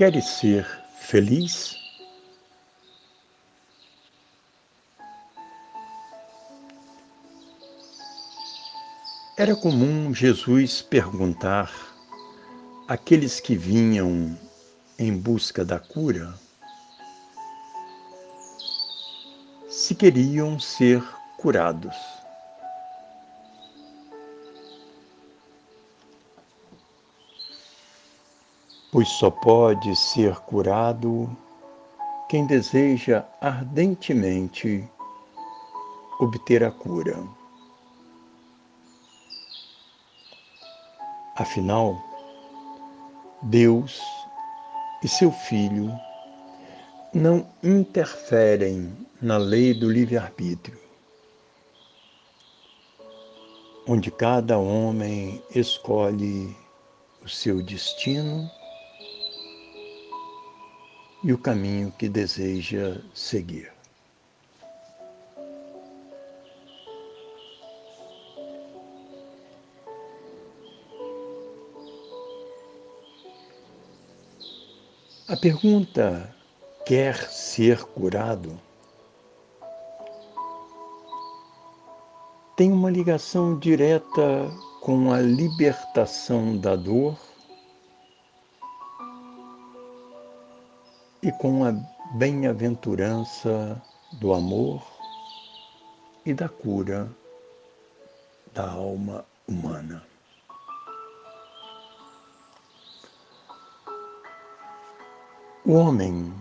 Queres ser feliz? Era comum Jesus perguntar àqueles que vinham em busca da cura se queriam ser curados. Pois só pode ser curado quem deseja ardentemente obter a cura. Afinal, Deus e seu Filho não interferem na lei do livre-arbítrio, onde cada homem escolhe o seu destino e o caminho que deseja seguir. A pergunta quer ser curado tem uma ligação direta com a libertação da dor e com a bem-aventurança do amor e da cura da alma humana. O homem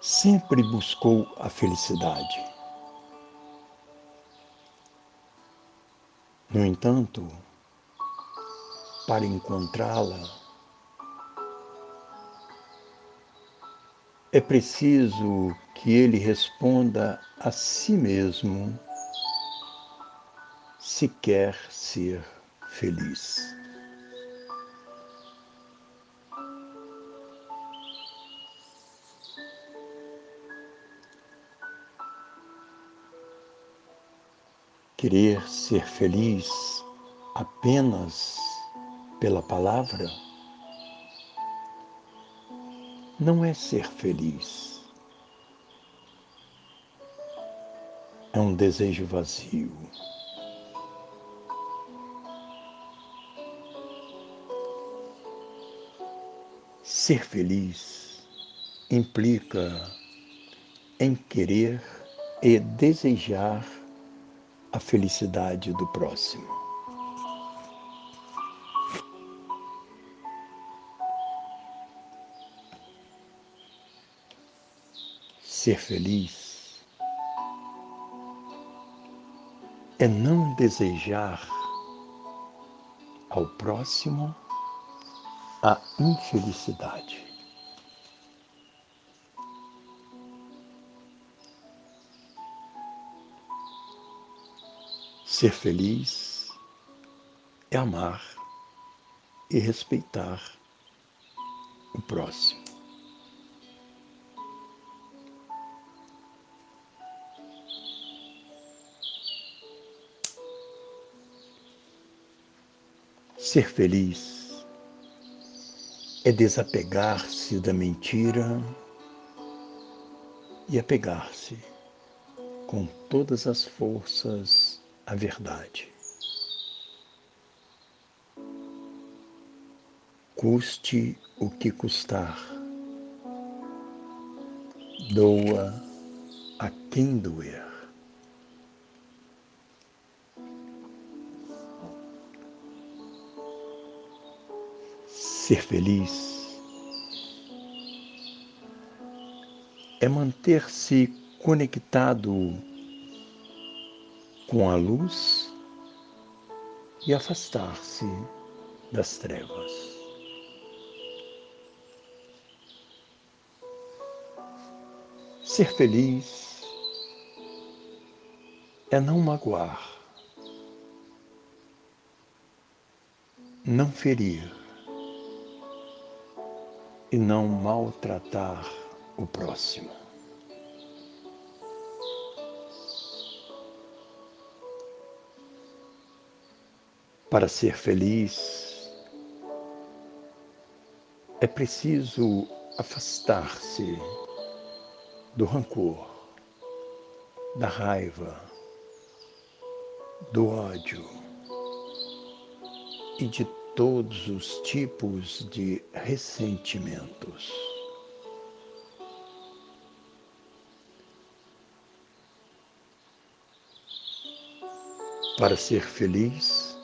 sempre buscou a felicidade. No entanto, para encontrá-la, É preciso que ele responda a si mesmo se quer ser feliz. Querer ser feliz apenas pela palavra não é ser feliz. É um desejo vazio. Ser feliz implica em querer e desejar a felicidade do próximo. Ser feliz é não desejar ao próximo a infelicidade. Ser feliz é amar e respeitar o próximo. Ser feliz é desapegar-se da mentira e apegar-se com todas as forças à verdade. Custe o que custar, doa a quem doer. Ser feliz é manter-se conectado com a luz e afastar-se das trevas. Ser feliz é não magoar, não ferir, e não maltratar o próximo. Para ser feliz, é preciso afastar-se do rancor, da raiva, do ódio e de todos os tipos de ressentimentos. Para ser feliz,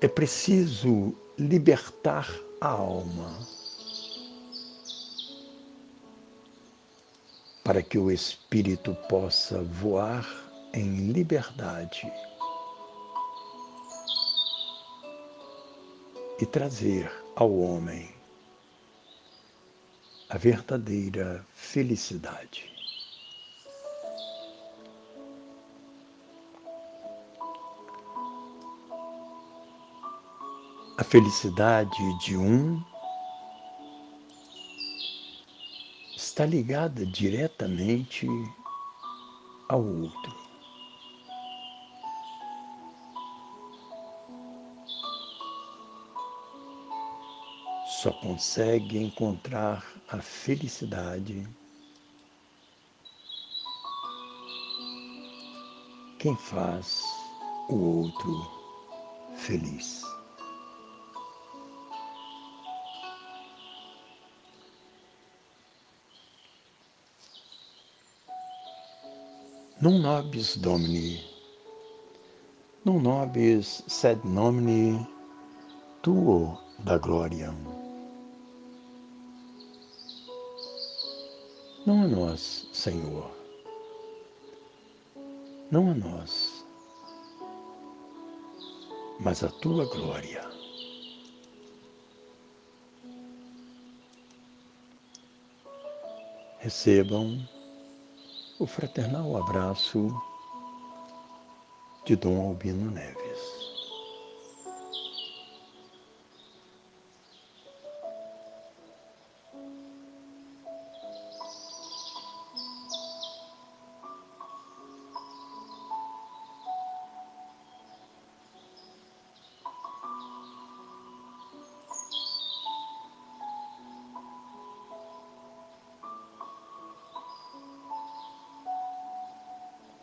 é preciso libertar a alma para que o espírito possa voar em liberdade e trazer ao homem a verdadeira felicidade. A felicidade de um está ligada diretamente ao outro. Só consegue encontrar a felicidade quem faz o outro feliz. Non nobis Domini, non nobis sed nomini tuo da glória. Não a nós, Senhor. Não a nós, mas a tua glória. Recebam o fraternal abraço de Dom Albino Neves.